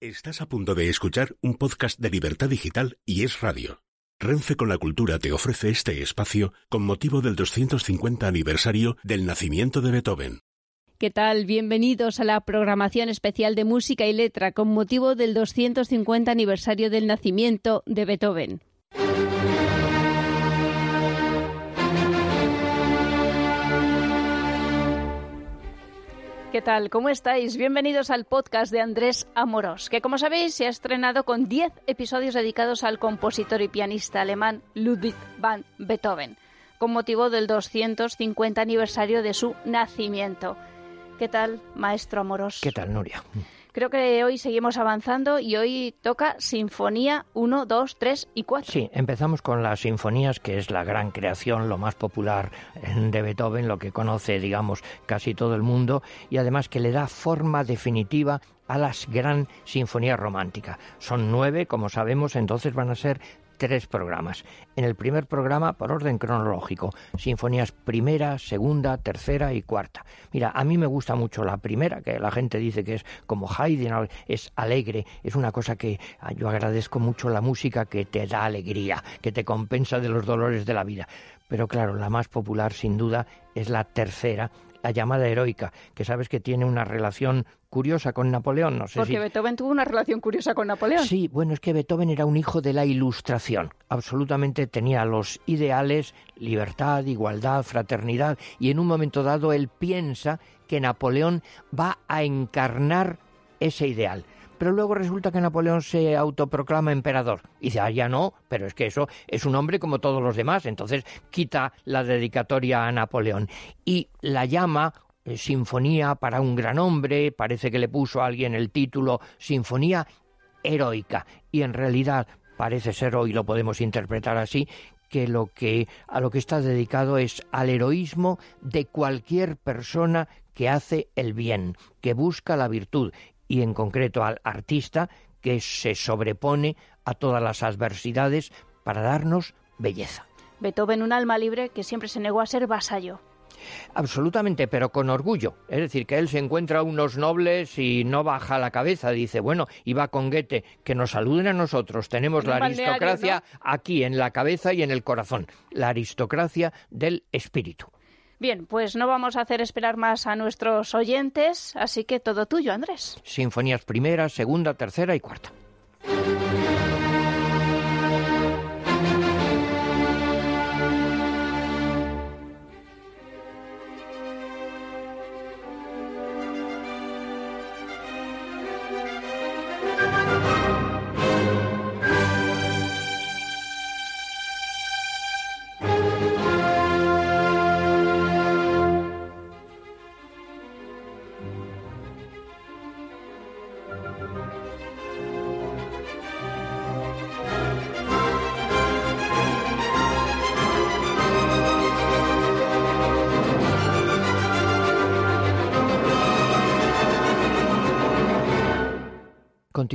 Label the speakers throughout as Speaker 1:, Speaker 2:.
Speaker 1: Estás a punto de escuchar un podcast de Libertad Digital y Es Radio. Renfe con la Cultura te ofrece este espacio con motivo del 250 aniversario del nacimiento de Beethoven.
Speaker 2: ¿Qué tal? Bienvenidos a la programación especial de música y letra con motivo del 250 aniversario del nacimiento de Beethoven. ¿Qué tal? ¿Cómo estáis? Bienvenidos al podcast de Andrés Amorós, que como sabéis se ha estrenado con 10 episodios dedicados al compositor y pianista alemán Ludwig van Beethoven, con motivo del 250 aniversario de su nacimiento. ¿Qué tal, maestro Amorós?
Speaker 3: ¿Qué tal, Nuria?
Speaker 2: Creo que hoy seguimos avanzando y hoy toca Sinfonía 1, 2, 3 y 4.
Speaker 3: Sí, empezamos con las sinfonías, que es la gran creación, lo más popular de Beethoven, lo que conoce, digamos, casi todo el mundo, y además que le da forma definitiva a las gran sinfonías románticas. Son nueve, como sabemos, entonces van a ser tres programas. En el primer programa, por orden cronológico, sinfonías primera, segunda, tercera y cuarta. Mira, a mí me gusta mucho la primera, que la gente dice que es como Haydn, es alegre, es una cosa que ah, yo agradezco mucho la música que te da alegría, que te compensa de los dolores de la vida. Pero claro, la más popular sin duda es la tercera, la llamada heroica, que sabes que tiene una relación curiosa con Napoleón. No sé
Speaker 2: Porque Beethoven tuvo una relación curiosa con Napoleón.
Speaker 3: Sí, bueno, es que Beethoven era un hijo de la ilustración. Absolutamente tenía los ideales, libertad, igualdad, fraternidad, y en un momento dado él piensa que Napoleón va a encarnar ese ideal pero luego resulta que Napoleón se autoproclama emperador. Y dice, ah, ya no, pero es que eso es un hombre como todos los demás. Entonces quita la dedicatoria a Napoleón y la llama Sinfonía para un gran hombre, parece que le puso a alguien el título Sinfonía heroica. Y en realidad parece ser, hoy lo podemos interpretar así, que lo que a lo que está dedicado es al heroísmo de cualquier persona que hace el bien, que busca la virtud y en concreto al artista que se sobrepone a todas las adversidades para darnos belleza.
Speaker 2: Beethoven, un alma libre que siempre se negó a ser vasallo.
Speaker 3: Absolutamente, pero con orgullo. Es decir, que él se encuentra unos nobles y no baja la cabeza. Dice, bueno, y va con Goethe, que nos saluden a nosotros. Tenemos la aristocracia aquí en la cabeza y en el corazón. La aristocracia del espíritu.
Speaker 2: Bien, pues no vamos a hacer esperar más a nuestros oyentes, así que todo tuyo, Andrés.
Speaker 3: Sinfonías primera, segunda, tercera y cuarta.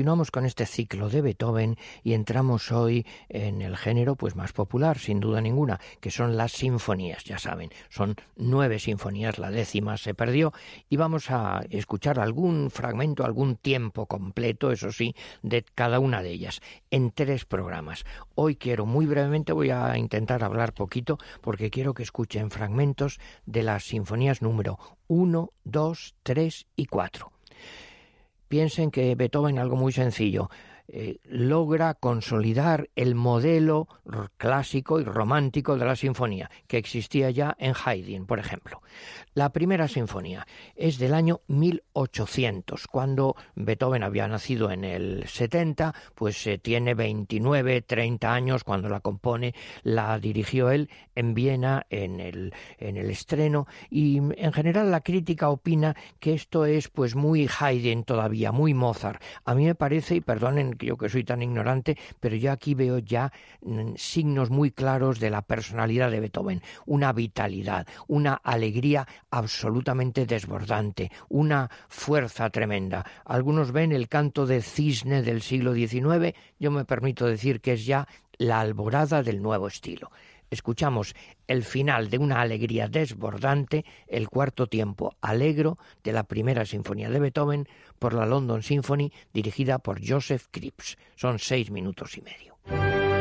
Speaker 3: Continuamos con este ciclo de Beethoven y entramos hoy en el género pues más popular, sin duda ninguna, que son las sinfonías, ya saben, son nueve sinfonías, la décima se perdió y vamos a escuchar algún fragmento, algún tiempo completo, eso sí, de cada una de ellas, en tres programas. Hoy quiero, muy brevemente, voy a intentar hablar poquito porque quiero que escuchen fragmentos de las sinfonías número uno, dos, tres y cuatro piensen que Beethoven algo muy sencillo. Eh, logra consolidar el modelo clásico y romántico de la sinfonía que existía ya en Haydn, por ejemplo. La primera sinfonía es del año 1800, cuando Beethoven había nacido en el 70, pues se tiene 29, 30 años cuando la compone, la dirigió él en Viena en el, en el estreno y en general la crítica opina que esto es pues muy Haydn todavía, muy Mozart. A mí me parece, y perdonen yo que soy tan ignorante, pero yo aquí veo ya mm, signos muy claros de la personalidad de Beethoven, una vitalidad, una alegría absolutamente desbordante, una fuerza tremenda. Algunos ven el canto de cisne del siglo XIX, yo me permito decir que es ya la alborada del nuevo estilo escuchamos el final de una alegría desbordante, el cuarto tiempo alegro de la primera sinfonía de Beethoven por la London Symphony dirigida por Joseph Cripps. Son seis minutos y medio.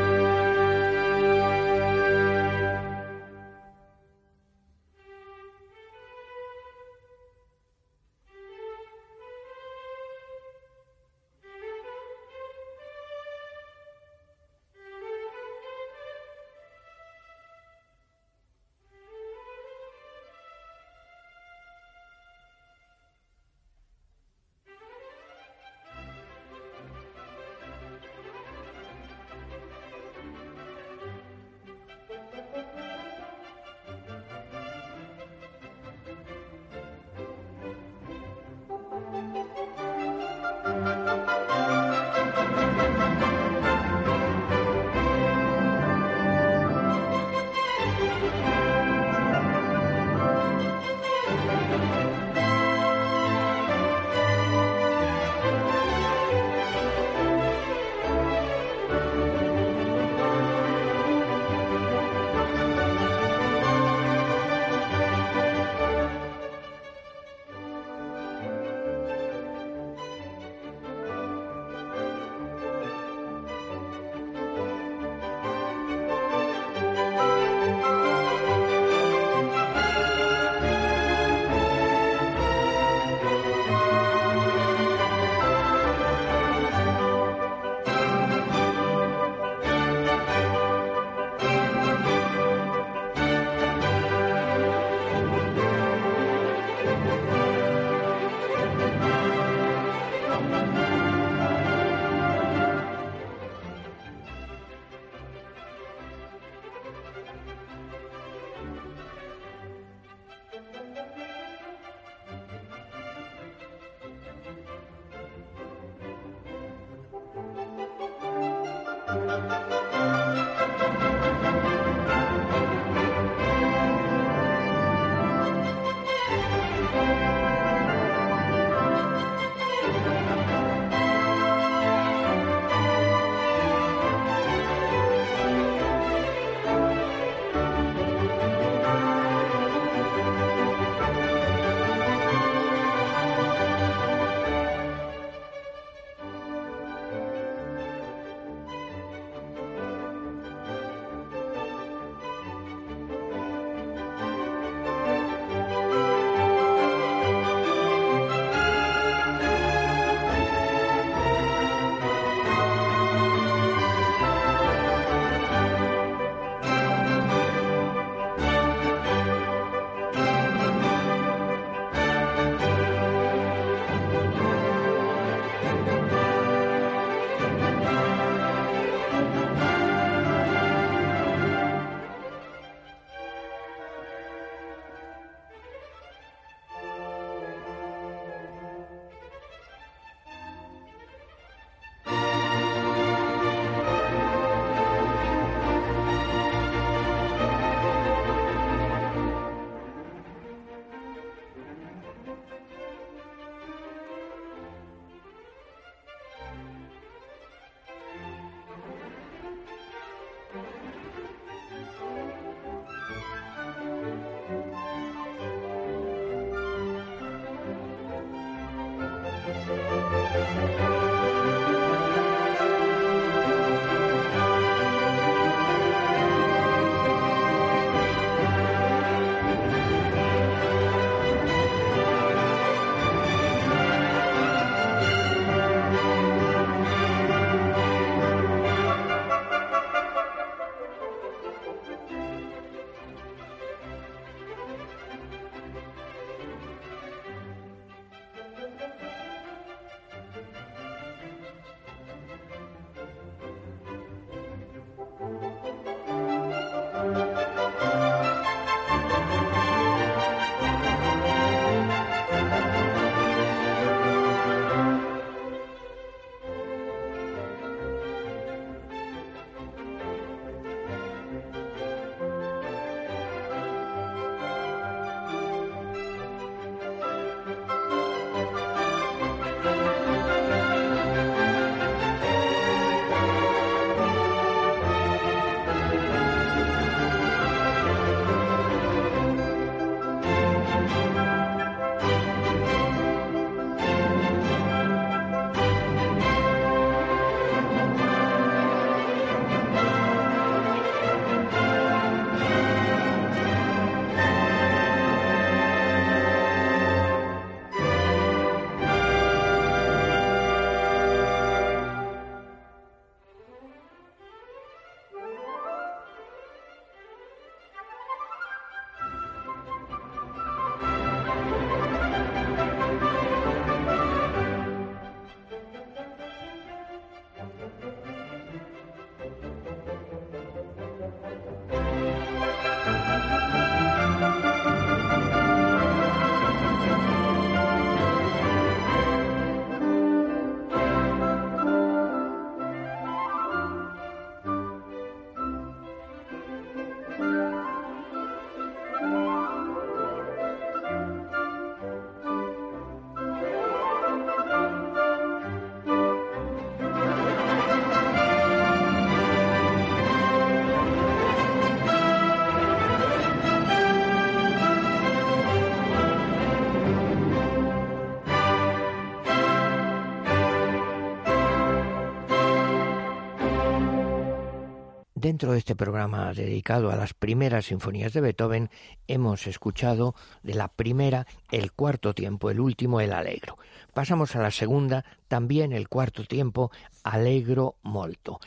Speaker 3: Dentro de este programa dedicado a las primeras sinfonías de Beethoven, hemos escuchado de la primera el cuarto tiempo, el último el Allegro. Pasamos a la segunda, también el cuarto tiempo, Allegro molto.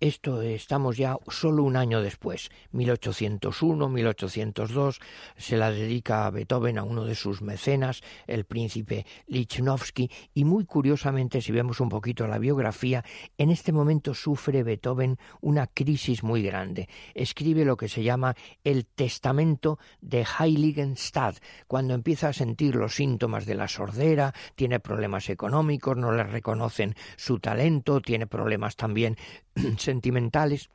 Speaker 3: Esto estamos ya solo un año después, 1801, 1802, se la dedica a Beethoven a uno de sus mecenas, el príncipe Lichnowsky, y muy curiosamente, si vemos un poquito la biografía, en este momento sufre Beethoven una crisis muy grande. Escribe lo que se llama el testamento de Heiligenstadt, cuando empieza a sentir los síntomas de la sordera, tiene problemas económicos, no le reconocen su talento, tiene problemas también sentimentales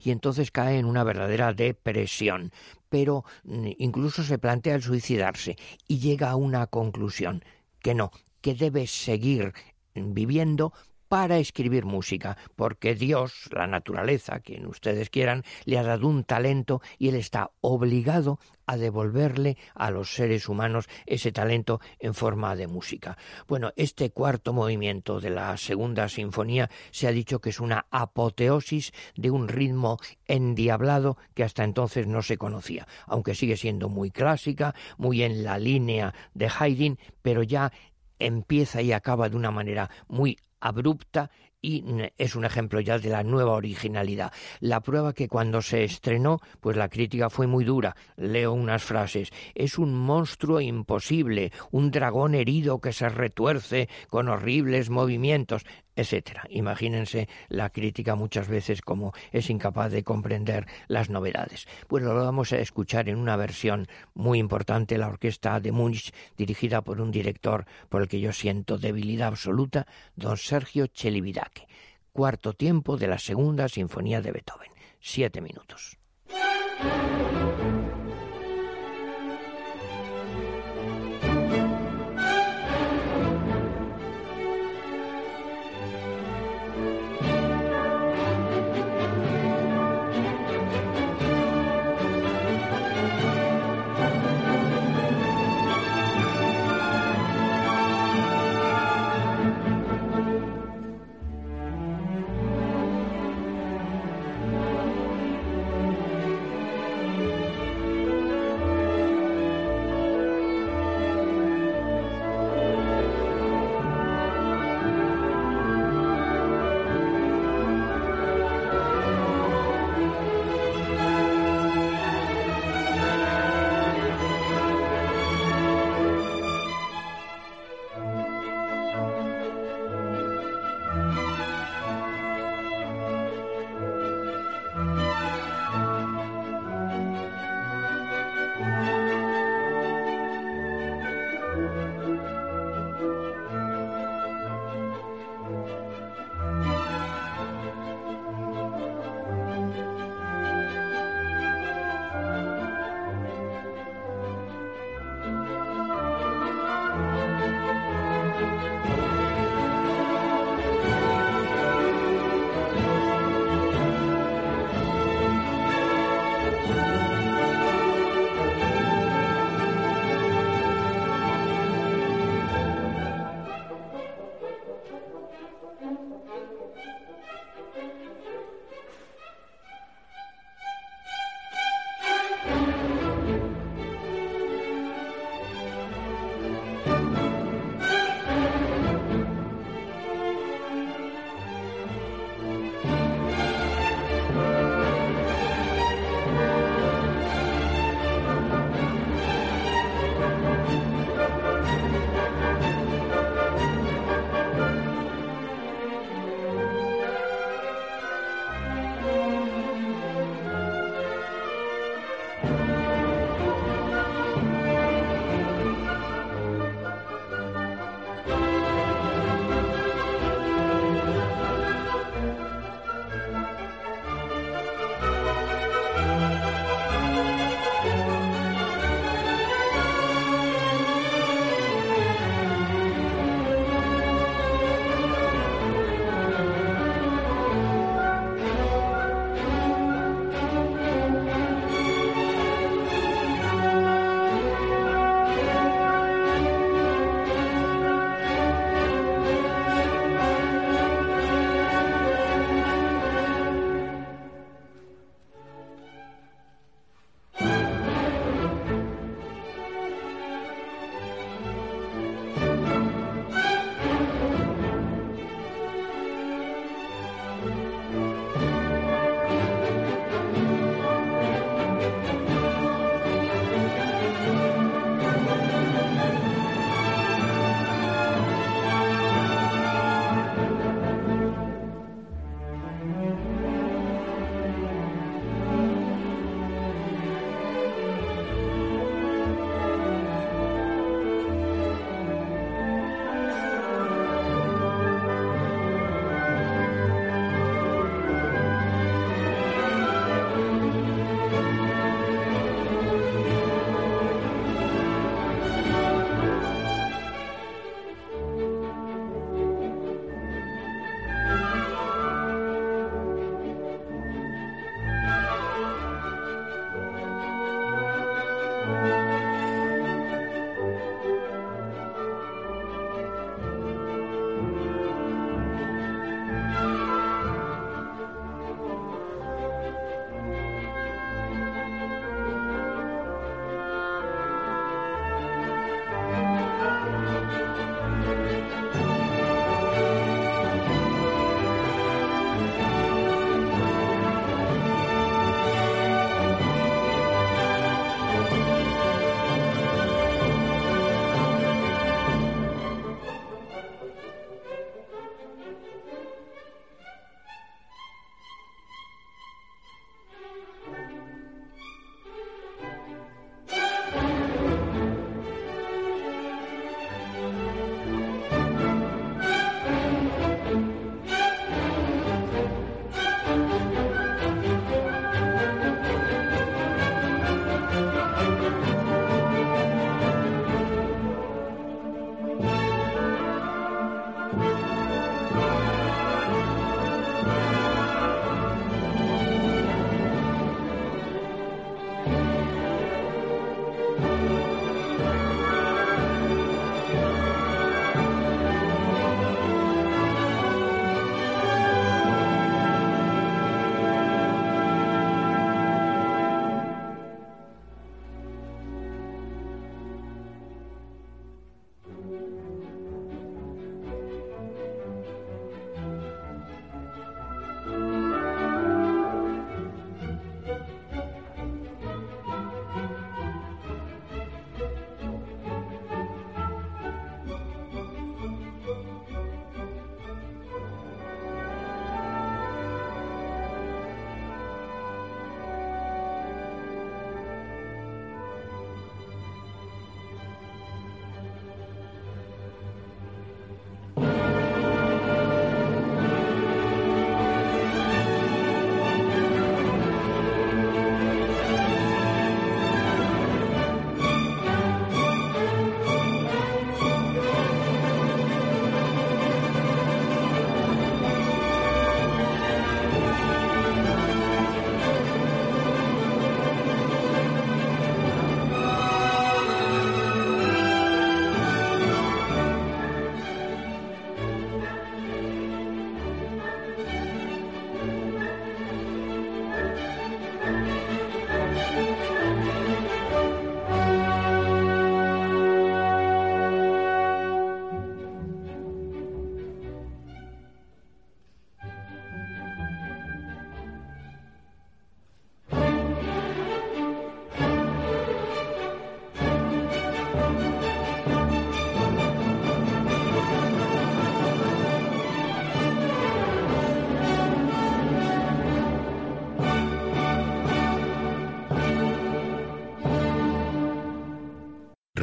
Speaker 3: y entonces cae en una verdadera depresión. Pero mm, incluso se plantea el suicidarse y llega a una conclusión, que no, que debe seguir viviendo para escribir música, porque Dios, la naturaleza, quien ustedes quieran, le ha dado un talento y él está obligado a devolverle a los seres humanos ese talento en forma de música. Bueno, este cuarto movimiento de la segunda sinfonía se ha dicho que es una apoteosis de un ritmo endiablado que hasta entonces no se conocía, aunque sigue siendo muy clásica, muy en la línea de Haydn, pero ya empieza y acaba de una manera muy abrupta y es un ejemplo ya de la nueva originalidad. La prueba que cuando se estrenó, pues la crítica fue muy dura. Leo unas frases. Es un monstruo imposible, un dragón herido que se retuerce con horribles movimientos etcétera. Imagínense la crítica muchas veces como es incapaz de comprender las novedades. Bueno, lo vamos a escuchar en una versión muy importante, la orquesta de Munich, dirigida por un director por el que yo siento debilidad absoluta, don Sergio Celibidache. Cuarto tiempo de la segunda sinfonía de Beethoven. Siete minutos.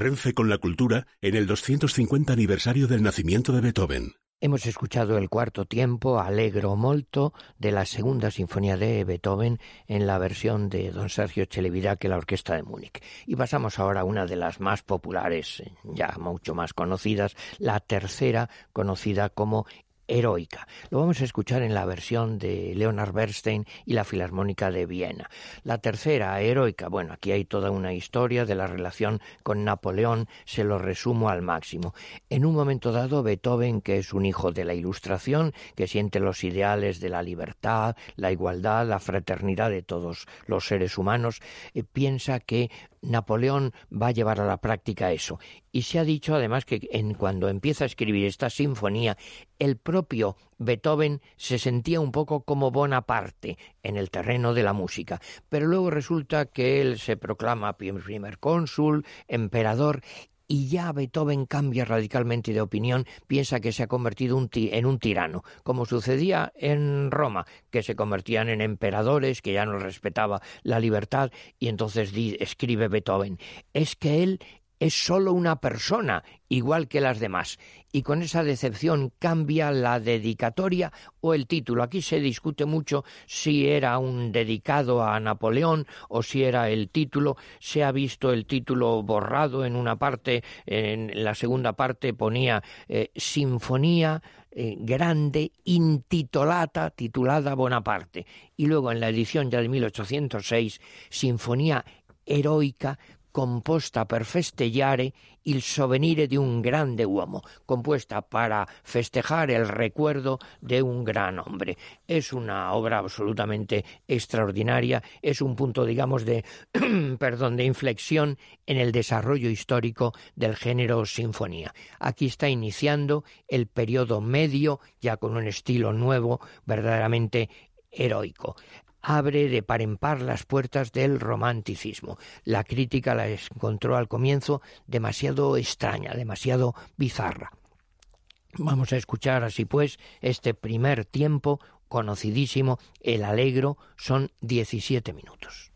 Speaker 1: Renfe con la cultura en el 250 aniversario del nacimiento de Beethoven.
Speaker 3: Hemos escuchado el cuarto tiempo, Allegro Molto, de la segunda sinfonía de Beethoven en la versión de don Sergio Chelevirac, la Orquesta de Múnich. Y pasamos ahora a una de las más populares, ya mucho más conocidas, la tercera, conocida como heroica. Lo vamos a escuchar en la versión de Leonard Bernstein y la Filarmónica de Viena. La tercera, heroica, bueno, aquí hay toda una historia de la relación con Napoleón, se lo resumo al máximo. En un momento dado, Beethoven, que es un hijo de la Ilustración, que siente los ideales de la libertad, la igualdad, la fraternidad de todos los seres humanos, eh, piensa que Napoleón va a llevar a la práctica eso. Y se ha dicho además que en, cuando empieza a escribir esta sinfonía, el propio Beethoven se sentía un poco como Bonaparte en el terreno de la música. Pero luego resulta que él se proclama primer cónsul, emperador, y ya Beethoven cambia radicalmente de opinión, piensa que se ha convertido en un tirano, como sucedía en Roma, que se convertían en emperadores, que ya no respetaba la libertad, y entonces escribe Beethoven, es que él es solo una persona, igual que las demás, y con esa decepción cambia la dedicatoria o el título. Aquí se discute mucho si era un dedicado a Napoleón o si era el título. Se ha visto el título borrado en una parte, en la segunda parte ponía eh, Sinfonía eh, grande intitolata, titulada Bonaparte, y luego en la edición ya de 1806, Sinfonía heroica composta per festeggiare il sovenire di un grande uomo, compuesta para festejar el recuerdo de un gran hombre. Es una obra absolutamente extraordinaria, es un punto, digamos, de, perdón, de inflexión en el desarrollo histórico del género sinfonía. Aquí está iniciando el periodo medio, ya con un estilo nuevo, verdaderamente heroico abre de par en par las puertas del romanticismo. La crítica la encontró al comienzo demasiado extraña, demasiado bizarra. Vamos a escuchar así pues este primer tiempo conocidísimo, el alegro, son 17 minutos.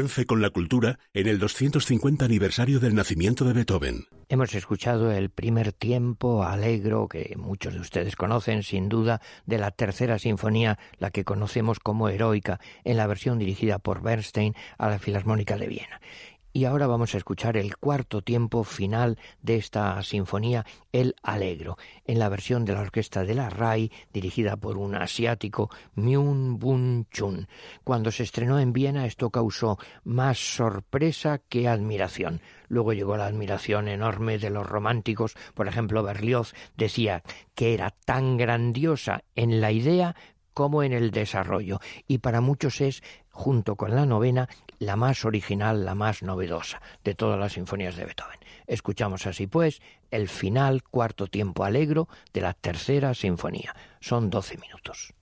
Speaker 1: Renfe con la cultura en el 250 aniversario del nacimiento de Beethoven.
Speaker 3: Hemos escuchado el primer tiempo alegro que muchos de ustedes conocen sin duda de la tercera sinfonía, la que conocemos como heroica, en la versión dirigida por Bernstein a la Filarmónica de Viena. Y ahora vamos a escuchar el cuarto tiempo final de esta sinfonía, El Alegro, en la versión de la orquesta de la RAI, dirigida por un asiático, Myung Bun Chun. Cuando se estrenó en Viena, esto causó más sorpresa que admiración. Luego llegó la admiración enorme de los románticos. Por ejemplo, Berlioz decía que era tan grandiosa en la idea como en el desarrollo, y para muchos es, junto con la novena, la más original, la más novedosa de todas las sinfonías de Beethoven. Escuchamos así pues el final, cuarto tiempo alegro de la tercera sinfonía. Son doce minutos.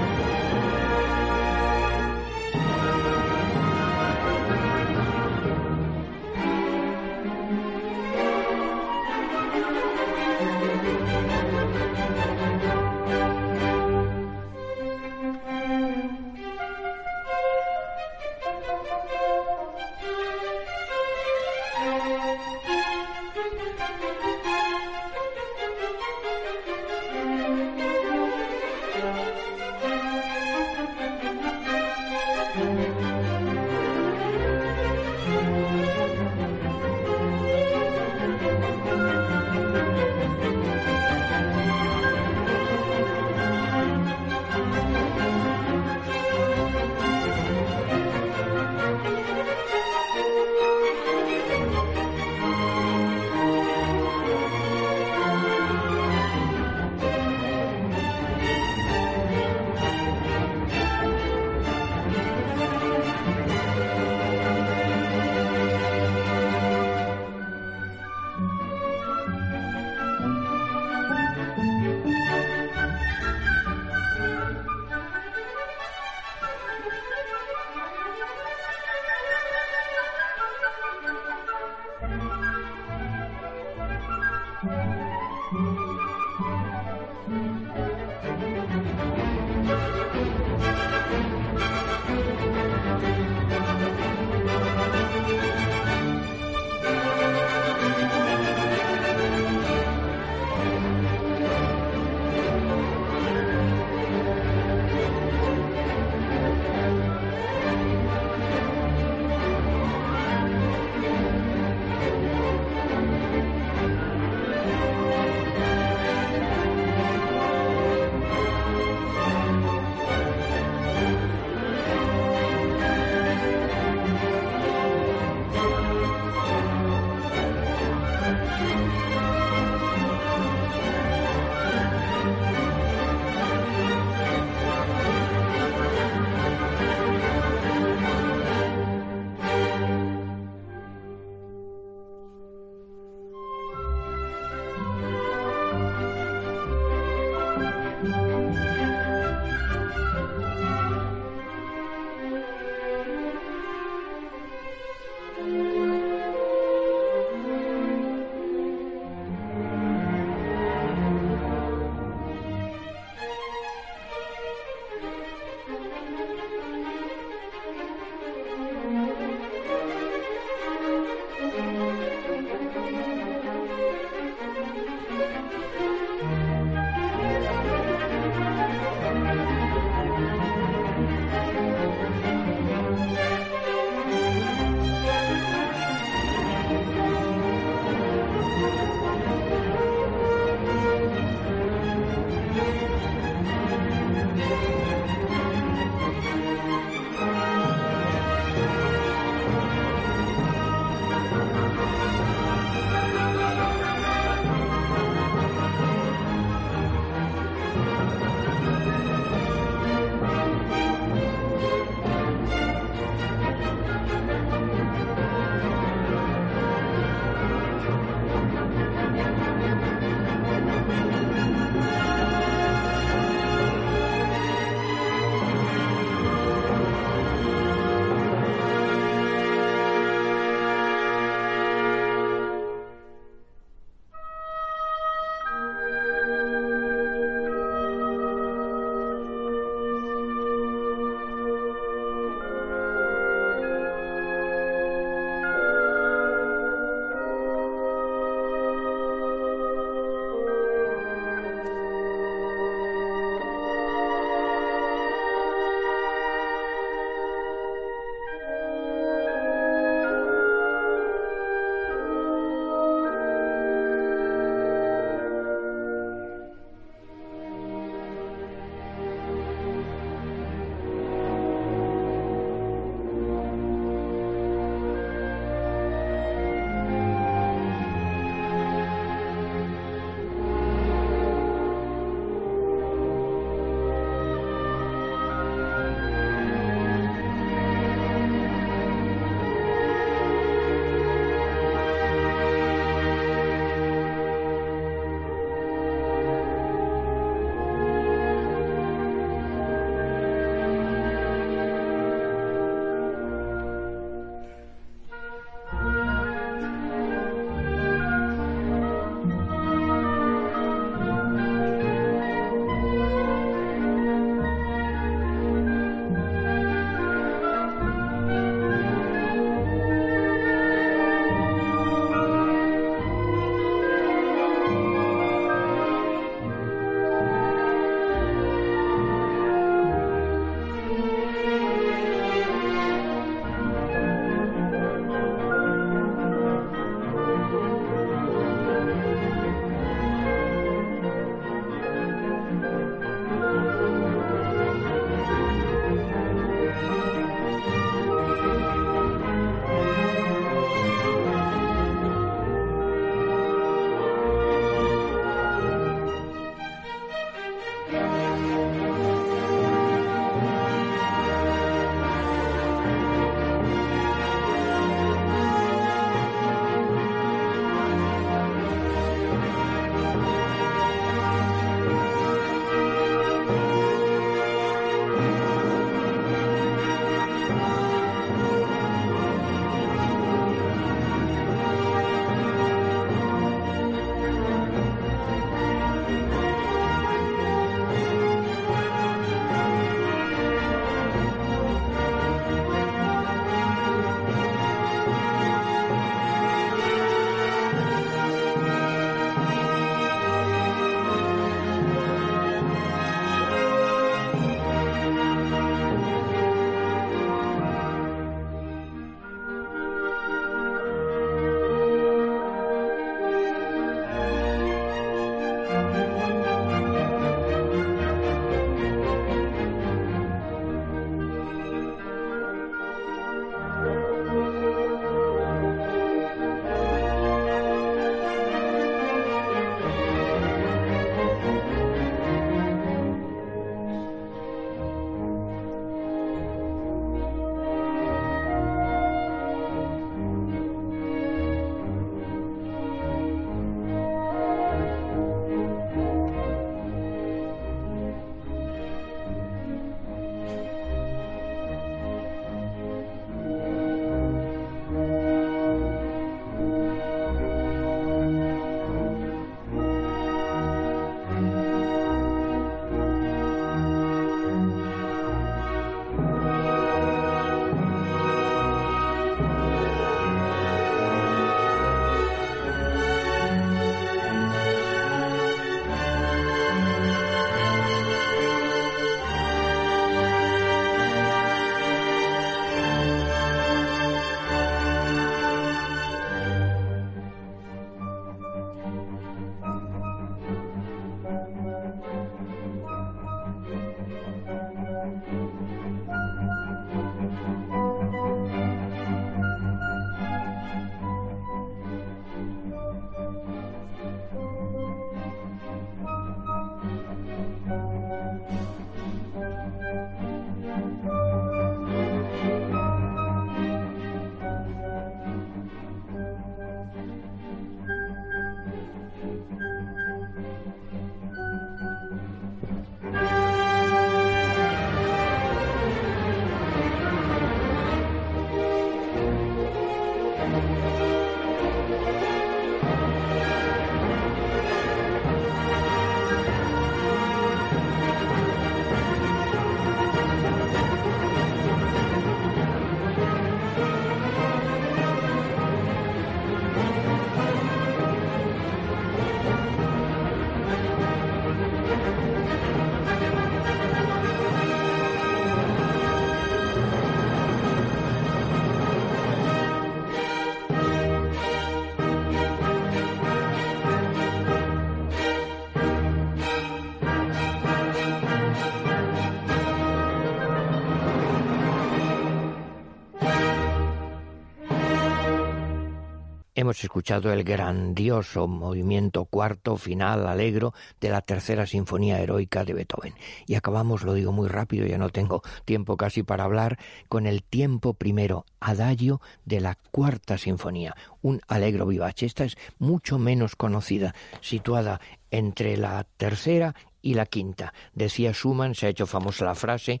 Speaker 3: Hemos escuchado el grandioso movimiento cuarto, final, alegro de la tercera sinfonía heroica de Beethoven. Y acabamos, lo digo muy rápido, ya no tengo tiempo casi para hablar, con el tiempo primero, adagio de la cuarta sinfonía, un alegro vivace. Esta es mucho menos conocida, situada entre la tercera y la quinta. Decía Schumann, se ha hecho famosa la frase,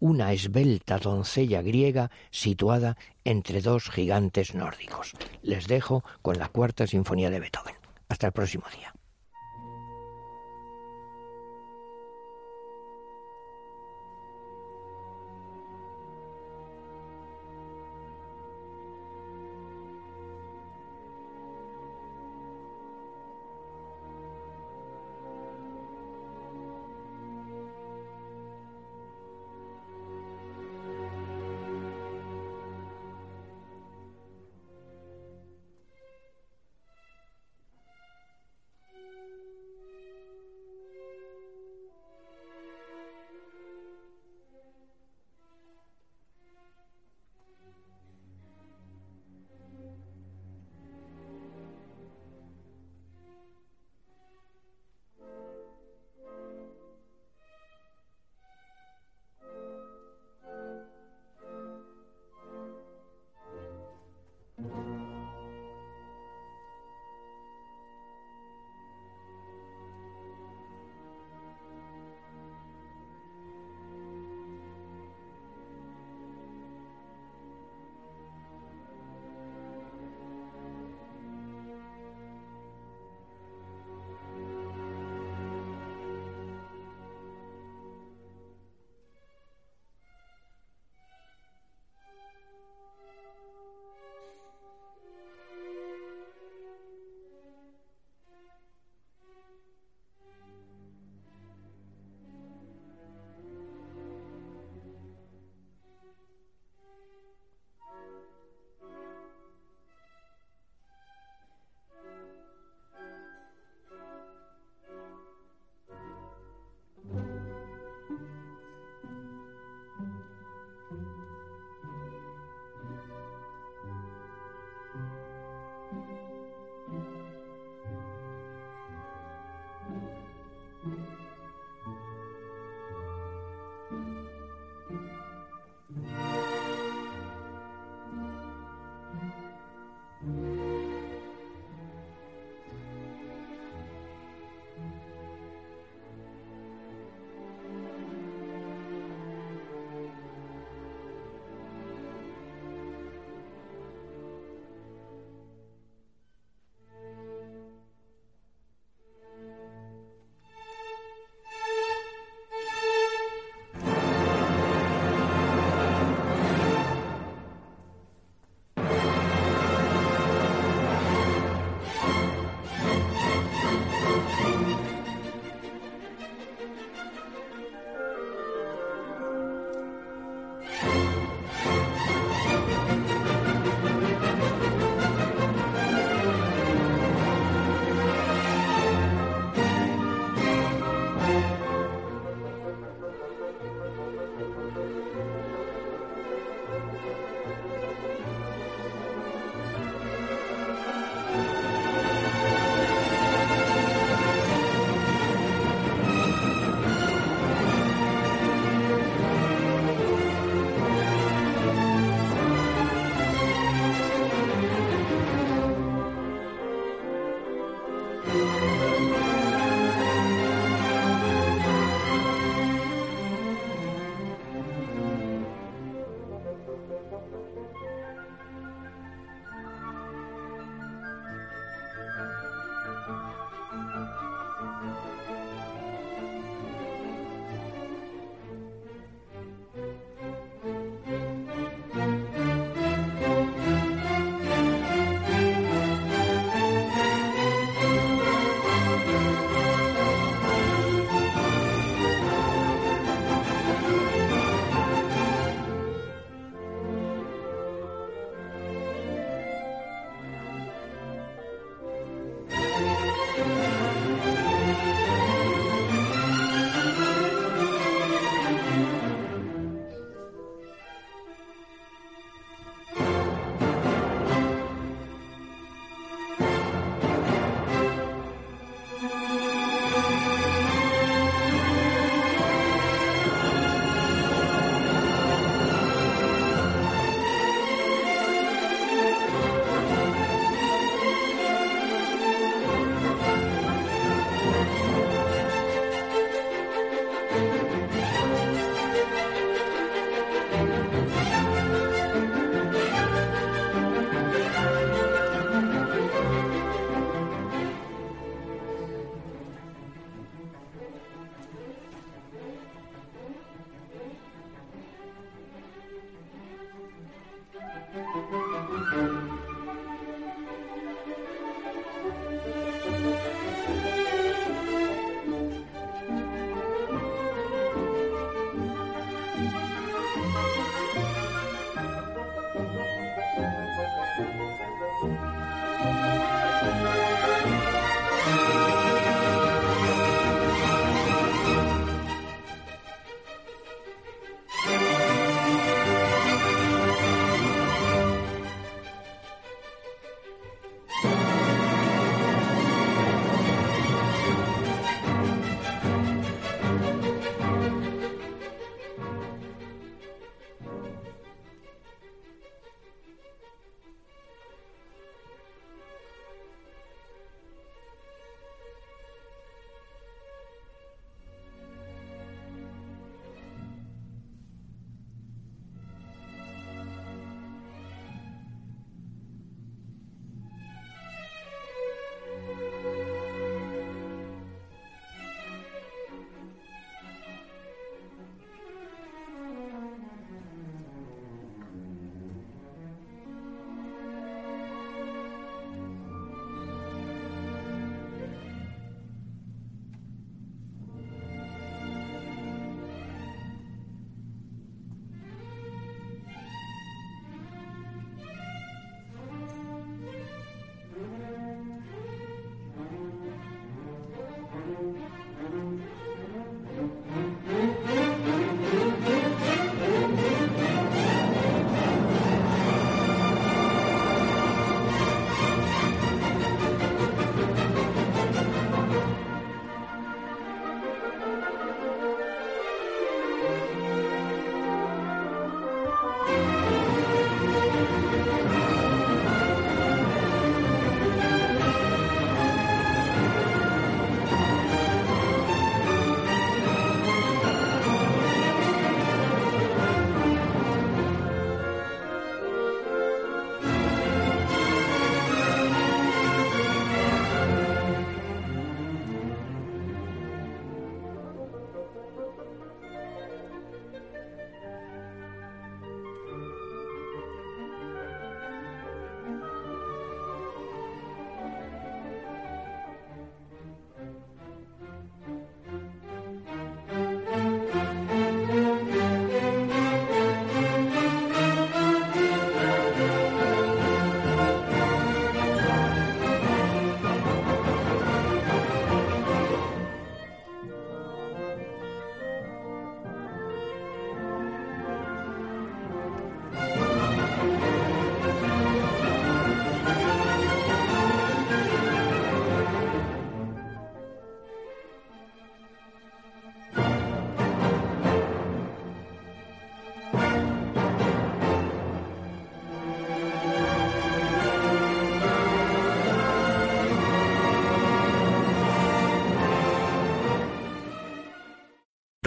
Speaker 3: una esbelta doncella griega situada entre dos gigantes nórdicos. Les dejo con la cuarta sinfonía de Beethoven. Hasta el próximo día.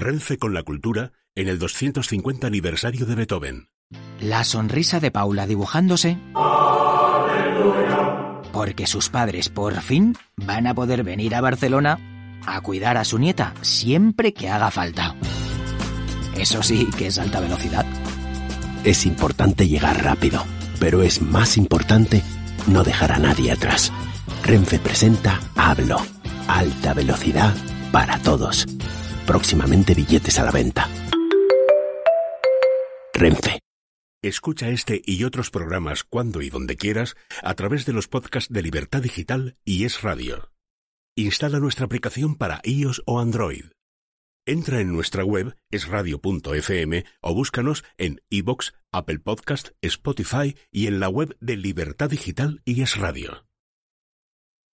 Speaker 1: Renfe con la cultura en el 250 aniversario de Beethoven.
Speaker 4: La sonrisa de Paula dibujándose. Porque sus padres por fin van a poder venir a Barcelona a cuidar a su nieta siempre que haga falta. Eso sí que es alta velocidad.
Speaker 5: Es importante llegar rápido, pero es más importante no dejar a nadie atrás. Renfe presenta Hablo. Alta velocidad para todos. Próximamente billetes a la venta. Renfe.
Speaker 1: Escucha este y otros programas cuando y donde quieras a través de los podcasts de Libertad Digital y Es Radio. Instala nuestra aplicación para iOS o Android. Entra en nuestra web esradio.fm o búscanos en iBox, Apple Podcast, Spotify y en la web de Libertad Digital y Es Radio.